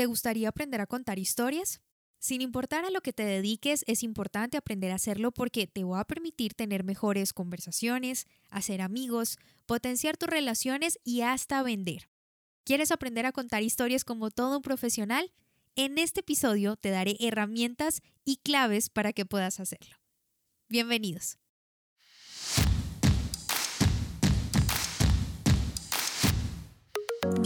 ¿Te gustaría aprender a contar historias? Sin importar a lo que te dediques, es importante aprender a hacerlo porque te va a permitir tener mejores conversaciones, hacer amigos, potenciar tus relaciones y hasta vender. ¿Quieres aprender a contar historias como todo un profesional? En este episodio te daré herramientas y claves para que puedas hacerlo. Bienvenidos.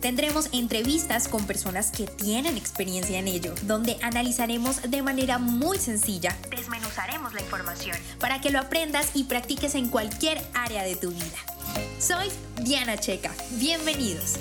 Tendremos entrevistas con personas que tienen experiencia en ello, donde analizaremos de manera muy sencilla, desmenuzaremos la información para que lo aprendas y practiques en cualquier área de tu vida. Soy Diana Checa, bienvenidos.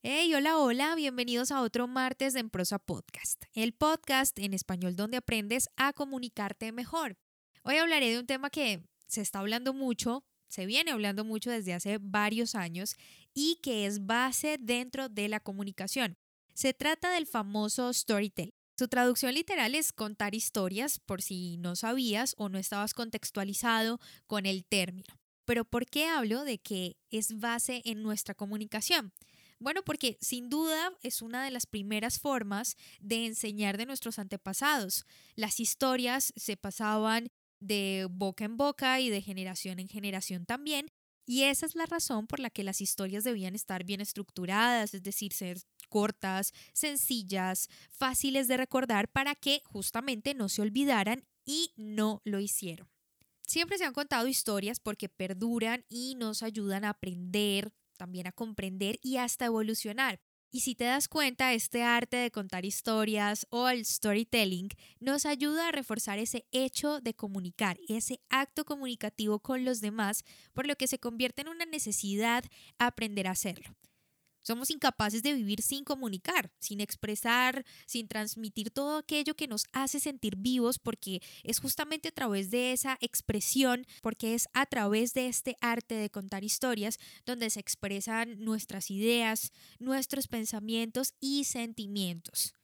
Hey, hola, hola, bienvenidos a otro martes de En Prosa Podcast, el podcast en español donde aprendes a comunicarte mejor. Hoy hablaré de un tema que se está hablando mucho, se viene hablando mucho desde hace varios años y que es base dentro de la comunicación. Se trata del famoso storytelling. Su traducción literal es contar historias por si no sabías o no estabas contextualizado con el término. Pero ¿por qué hablo de que es base en nuestra comunicación? Bueno, porque sin duda es una de las primeras formas de enseñar de nuestros antepasados. Las historias se pasaban de boca en boca y de generación en generación también, y esa es la razón por la que las historias debían estar bien estructuradas, es decir, ser cortas, sencillas, fáciles de recordar para que justamente no se olvidaran y no lo hicieron. Siempre se han contado historias porque perduran y nos ayudan a aprender, también a comprender y hasta evolucionar. Y si te das cuenta, este arte de contar historias o el storytelling nos ayuda a reforzar ese hecho de comunicar, ese acto comunicativo con los demás, por lo que se convierte en una necesidad aprender a hacerlo. Somos incapaces de vivir sin comunicar, sin expresar, sin transmitir todo aquello que nos hace sentir vivos porque es justamente a través de esa expresión, porque es a través de este arte de contar historias donde se expresan nuestras ideas, nuestros pensamientos y sentimientos.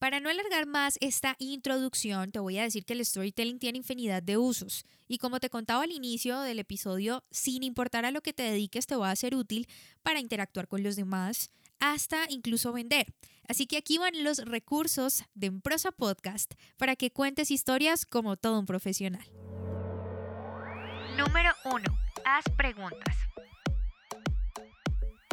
Para no alargar más esta introducción, te voy a decir que el storytelling tiene infinidad de usos y como te contaba al inicio del episodio, sin importar a lo que te dediques te va a ser útil para interactuar con los demás, hasta incluso vender. Así que aquí van los recursos de Emprosa Podcast para que cuentes historias como todo un profesional. Número 1. Haz preguntas.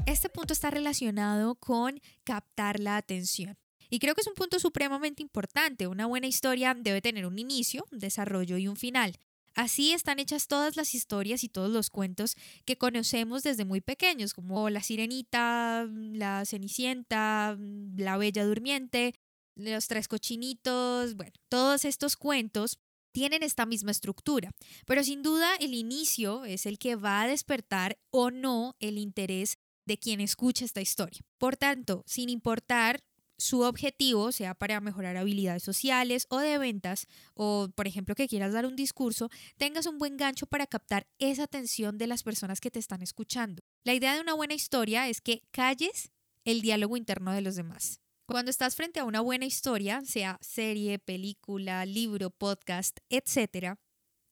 Este punto está relacionado con captar la atención. Y creo que es un punto supremamente importante. Una buena historia debe tener un inicio, un desarrollo y un final. Así están hechas todas las historias y todos los cuentos que conocemos desde muy pequeños, como La Sirenita, La Cenicienta, La Bella Durmiente, Los Tres Cochinitos, bueno, todos estos cuentos tienen esta misma estructura, pero sin duda el inicio es el que va a despertar o no el interés de quien escucha esta historia. Por tanto, sin importar su objetivo sea para mejorar habilidades sociales o de ventas, o por ejemplo que quieras dar un discurso, tengas un buen gancho para captar esa atención de las personas que te están escuchando. La idea de una buena historia es que calles el diálogo interno de los demás. Cuando estás frente a una buena historia, sea serie, película, libro, podcast, etc.,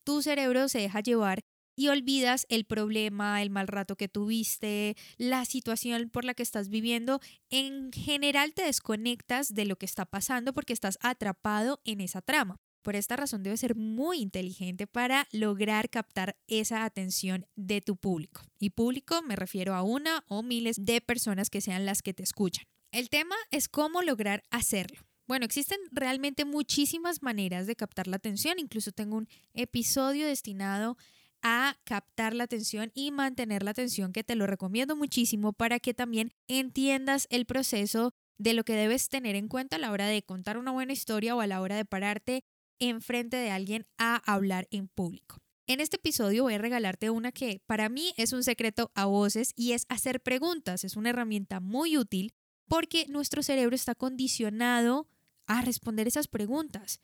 tu cerebro se deja llevar y olvidas el problema, el mal rato que tuviste, la situación por la que estás viviendo. En general te desconectas de lo que está pasando porque estás atrapado en esa trama. Por esta razón debes ser muy inteligente para lograr captar esa atención de tu público. Y público me refiero a una o miles de personas que sean las que te escuchan. El tema es cómo lograr hacerlo. Bueno, existen realmente muchísimas maneras de captar la atención. Incluso tengo un episodio destinado a captar la atención y mantener la atención, que te lo recomiendo muchísimo para que también entiendas el proceso de lo que debes tener en cuenta a la hora de contar una buena historia o a la hora de pararte enfrente de alguien a hablar en público. En este episodio voy a regalarte una que para mí es un secreto a voces y es hacer preguntas. Es una herramienta muy útil porque nuestro cerebro está condicionado a responder esas preguntas.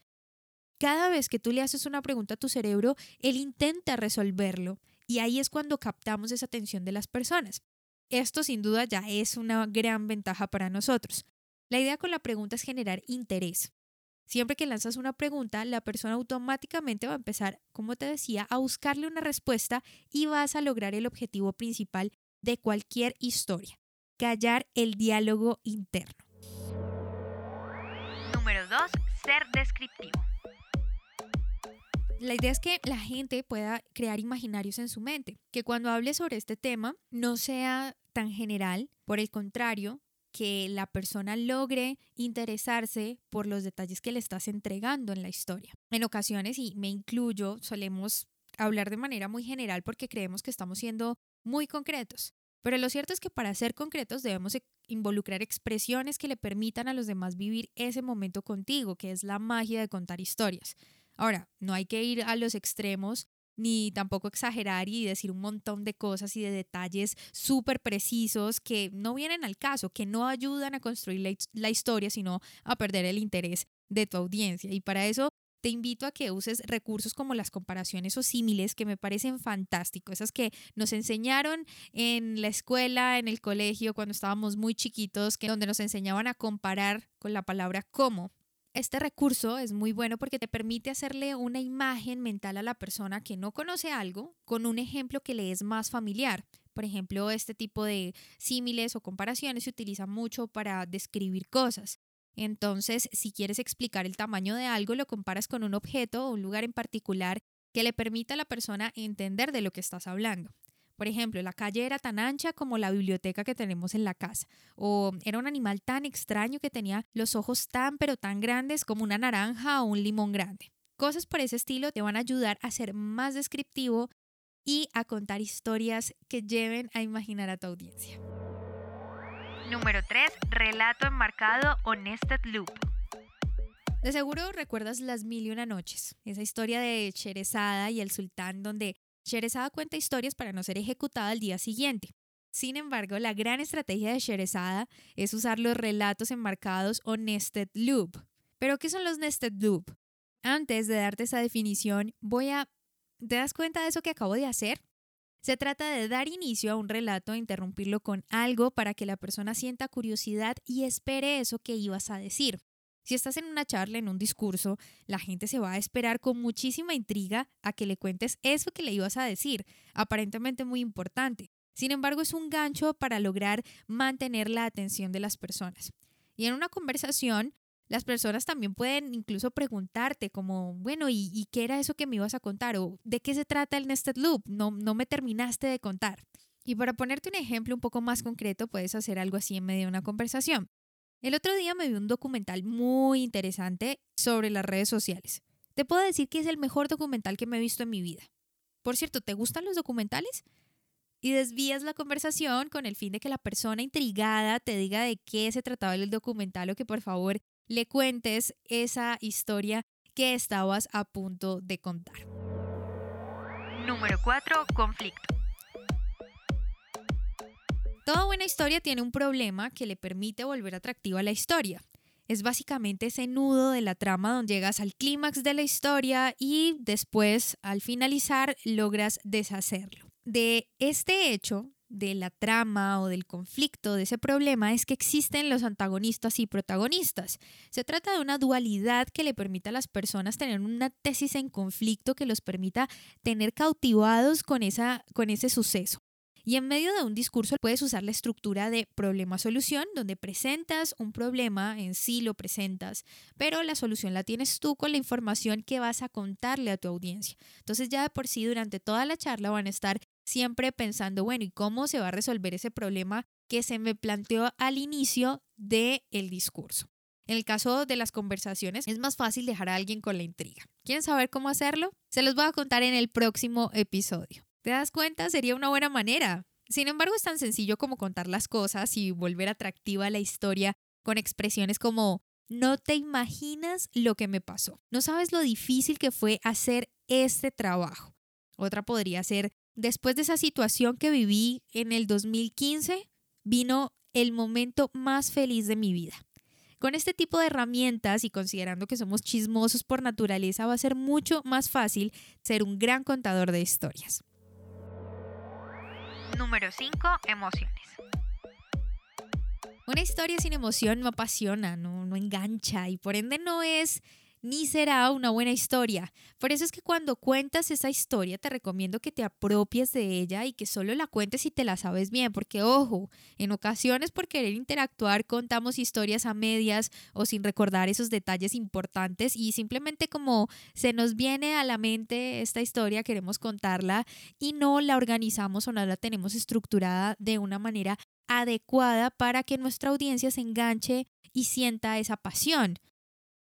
Cada vez que tú le haces una pregunta a tu cerebro, él intenta resolverlo y ahí es cuando captamos esa atención de las personas. Esto sin duda ya es una gran ventaja para nosotros. La idea con la pregunta es generar interés. Siempre que lanzas una pregunta, la persona automáticamente va a empezar, como te decía, a buscarle una respuesta y vas a lograr el objetivo principal de cualquier historia, callar el diálogo interno. Número 2. Ser descriptivo. La idea es que la gente pueda crear imaginarios en su mente, que cuando hable sobre este tema no sea tan general, por el contrario, que la persona logre interesarse por los detalles que le estás entregando en la historia. En ocasiones, y me incluyo, solemos hablar de manera muy general porque creemos que estamos siendo muy concretos. Pero lo cierto es que para ser concretos debemos e, involucrar expresiones que le permitan a los demás vivir ese momento contigo, que es la magia de contar historias. Ahora, no hay que ir a los extremos ni tampoco exagerar y decir un montón de cosas y de detalles súper precisos que no vienen al caso, que no ayudan a construir la, historia, sino a perder el interés de tu audiencia. Y para eso te invito a que uses recursos como las comparaciones o símiles que me parecen fantásticos, esas que nos enseñaron en la escuela, en el colegio, cuando estábamos muy chiquitos, que donde nos enseñaban a comparar con la palabra cómo. Este recurso es muy bueno porque te permite hacerle una imagen mental a la persona que no conoce algo con un ejemplo que le es más familiar. Por ejemplo, este tipo de símiles o comparaciones se utiliza mucho para describir cosas. Entonces, si quieres explicar el tamaño de algo, lo comparas con un objeto o un lugar en particular que le permita a la persona entender de lo que estás hablando. Por ejemplo, la calle era tan ancha como la biblioteca que tenemos en la casa. O era un animal tan extraño que tenía los ojos tan pero tan grandes como una naranja o un limón grande. Cosas por ese estilo te van a ayudar a ser más descriptivo y a contar historias que lleven a imaginar a tu audiencia. Número 3. Relato enmarcado o nested loop. De seguro recuerdas las mil y una noches, esa historia de Cherezada y el sultán donde Sherezada cuenta historias para no ser ejecutada al día siguiente. Sin embargo, la gran estrategia de Sherezada es usar los relatos enmarcados o nested loop. ¿Pero qué son los nested loop? Antes de darte esa definición, voy a... ¿Te das cuenta de eso que acabo de hacer? Se trata de dar inicio a un relato e interrumpirlo con algo para que la persona sienta curiosidad y espere eso que ibas a decir. Si estás en una charla, en un discurso, la gente se va a esperar con muchísima intriga a que le cuentes eso que le ibas a decir, aparentemente muy importante. Sin embargo, es un gancho para lograr mantener la atención de las personas. Y en una conversación, las personas también pueden incluso preguntarte como, bueno, ¿y, qué era eso que me ibas a contar? ¿O de qué se trata el Nested Loop? No, no me terminaste de contar. Y para ponerte un ejemplo un poco más concreto, puedes hacer algo así en medio de una conversación. El otro día me vi un documental muy interesante sobre las redes sociales. Te puedo decir que es el mejor documental que me he visto en mi vida. Por cierto, ¿te gustan los documentales? Y desvías la conversación con el fin de que la persona intrigada te diga de qué se trataba el documental o que por favor le cuentes esa historia que estabas a punto de contar. Número 4. Conflicto. Toda buena historia tiene un problema que le permite volver atractiva la historia. Es básicamente ese nudo de la trama donde llegas al clímax de la historia y después, al finalizar, logras deshacerlo. De este hecho, de la trama o del conflicto de ese problema es que existen los antagonistas y protagonistas. Se trata de una dualidad que le permite a las personas tener una tesis en conflicto que los permita tener cautivados con, esa, con ese suceso. Y en medio de un discurso puedes usar la estructura de problema-solución, donde presentas un problema, en sí lo presentas, pero la solución la tienes tú con la información que vas a contarle a tu audiencia. Entonces ya de por sí durante toda la charla van a estar siempre pensando, bueno, ¿y cómo se va a resolver ese problema que se me planteó al inicio del el discurso? En el caso de las conversaciones es más fácil dejar a alguien con la intriga. ¿Quieren saber cómo hacerlo? Se los voy a contar en el próximo episodio. ¿Te das cuenta? Sería una buena manera. Sin embargo, es tan sencillo como contar las cosas y volver atractiva la historia con expresiones como no te imaginas lo que me pasó. No sabes lo difícil que fue hacer este trabajo. Otra podría ser, después de esa situación que viví en el 2015, vino el momento más feliz de mi vida. Con este tipo de herramientas y considerando que somos chismosos por naturaleza, va a ser mucho más fácil ser un gran contador de historias. Número 5. Emociones. Una historia sin emoción no apasiona, no, no engancha y por ende no es ni será una buena historia. Por eso es que cuando cuentas esa historia te recomiendo que te apropies de ella y que solo la cuentes si te la sabes bien, porque ojo, en ocasiones por querer interactuar contamos historias a medias o sin recordar esos detalles importantes y simplemente como se nos viene a la mente esta historia queremos contarla y no la organizamos o no la tenemos estructurada de una manera adecuada para que nuestra audiencia se enganche y sienta esa pasión.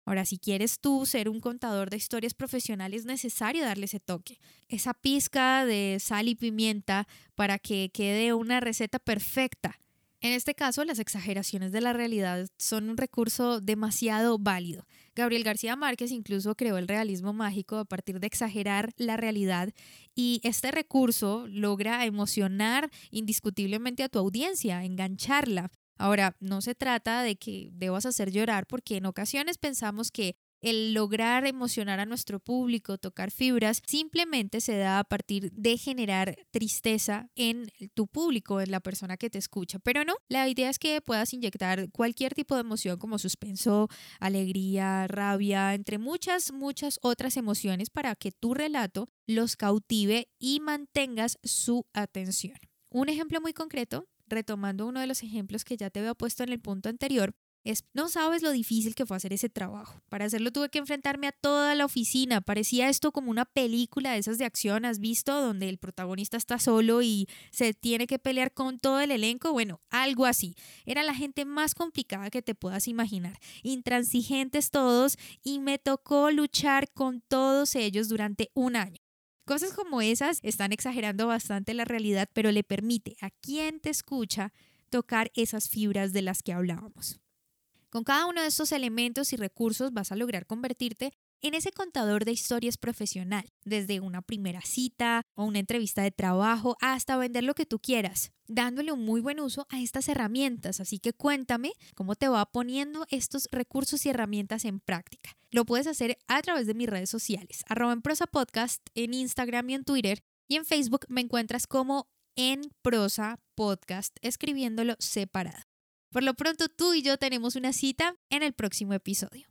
Ahora, si quieres tú ser un contador de historias profesionales, es necesario darle ese toque, esa pizca de sal y pimienta para que quede una receta perfecta. En este caso, las exageraciones de la realidad son un recurso demasiado válido. Gabriel García Márquez incluso creó el realismo mágico a partir de exagerar la realidad y este recurso logra emocionar indiscutiblemente a tu audiencia, engancharla. Ahora, no se trata de que debas hacer llorar porque en ocasiones pensamos que el lograr emocionar a nuestro público, tocar fibras, simplemente se da a partir de generar tristeza en tu público, en la persona que te escucha. Pero no, la idea es que puedas inyectar cualquier tipo de emoción como suspenso, alegría, rabia, entre muchas, muchas otras emociones para que tu relato los cautive y mantengas su atención. Un ejemplo muy concreto retomando uno de los ejemplos que ya te había puesto en el punto anterior, es, no sabes lo difícil que fue hacer ese trabajo. Para hacerlo tuve que enfrentarme a toda la oficina. Parecía esto como una película de esas de acción, ¿has visto? Donde el protagonista está solo y se tiene que pelear con todo el elenco. Bueno, algo así. Era la gente más complicada que te puedas imaginar. Intransigentes todos y me tocó luchar con todos ellos durante un año. Cosas como esas están exagerando bastante la realidad, pero le permite a quien te escucha tocar esas fibras de las que hablábamos. Con cada uno de estos elementos y recursos vas a lograr convertirte en ese contador de historias profesional, desde una primera cita o una entrevista de trabajo hasta vender lo que tú quieras, dándole un muy buen uso a estas herramientas. Así que cuéntame cómo te va poniendo estos recursos y herramientas en práctica. Lo puedes hacer a través de mis redes sociales, arroba en prosa podcast, en Instagram y en Twitter, y en Facebook me encuentras como en prosa podcast, escribiéndolo separado. Por lo pronto tú y yo tenemos una cita en el próximo episodio.